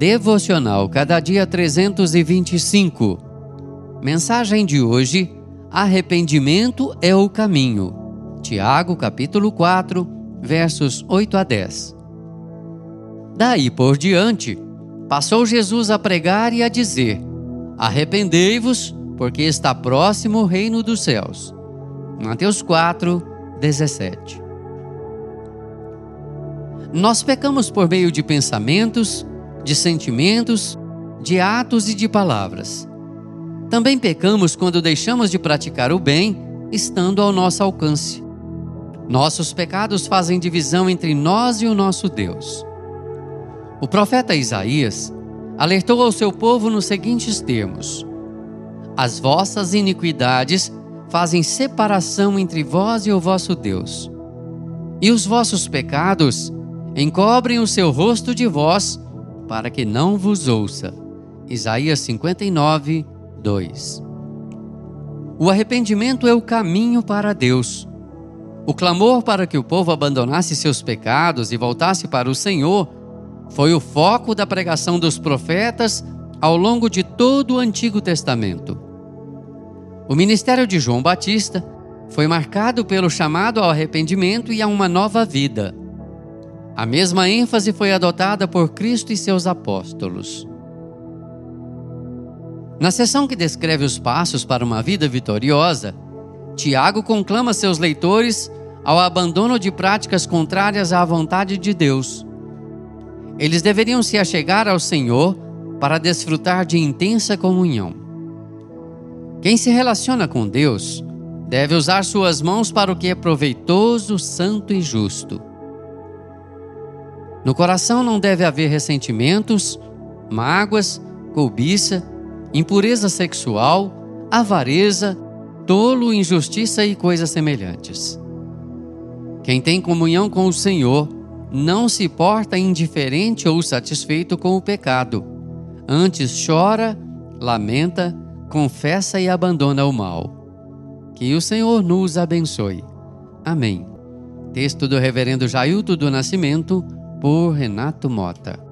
Devocional Cada Dia 325. Mensagem de hoje: Arrependimento é o caminho. Tiago, capítulo 4, versos 8 a 10. Daí por diante, passou Jesus a pregar e a dizer: Arrependei-vos, porque está próximo o reino dos céus. Mateus 4, 17. Nós pecamos por meio de pensamentos, de sentimentos, de atos e de palavras. Também pecamos quando deixamos de praticar o bem, estando ao nosso alcance. Nossos pecados fazem divisão entre nós e o nosso Deus. O profeta Isaías alertou ao seu povo nos seguintes termos: As vossas iniquidades fazem separação entre vós e o vosso Deus, e os vossos pecados encobrem o seu rosto de vós para que não vos ouça. Isaías 59, 2. O arrependimento é o caminho para Deus. O clamor para que o povo abandonasse seus pecados e voltasse para o Senhor foi o foco da pregação dos profetas ao longo de todo o Antigo Testamento. O ministério de João Batista foi marcado pelo chamado ao arrependimento e a uma nova vida. A mesma ênfase foi adotada por Cristo e seus apóstolos. Na seção que descreve os passos para uma vida vitoriosa, Tiago conclama seus leitores ao abandono de práticas contrárias à vontade de Deus. Eles deveriam se achegar ao Senhor para desfrutar de intensa comunhão. Quem se relaciona com Deus deve usar suas mãos para o que é proveitoso, santo e justo. No coração não deve haver ressentimentos, mágoas, cobiça, impureza sexual, avareza, tolo, injustiça e coisas semelhantes. Quem tem comunhão com o Senhor não se porta indiferente ou satisfeito com o pecado. Antes chora, lamenta, confessa e abandona o mal. Que o Senhor nos abençoe. Amém. Texto do Reverendo Jailton do Nascimento por Renato Mota.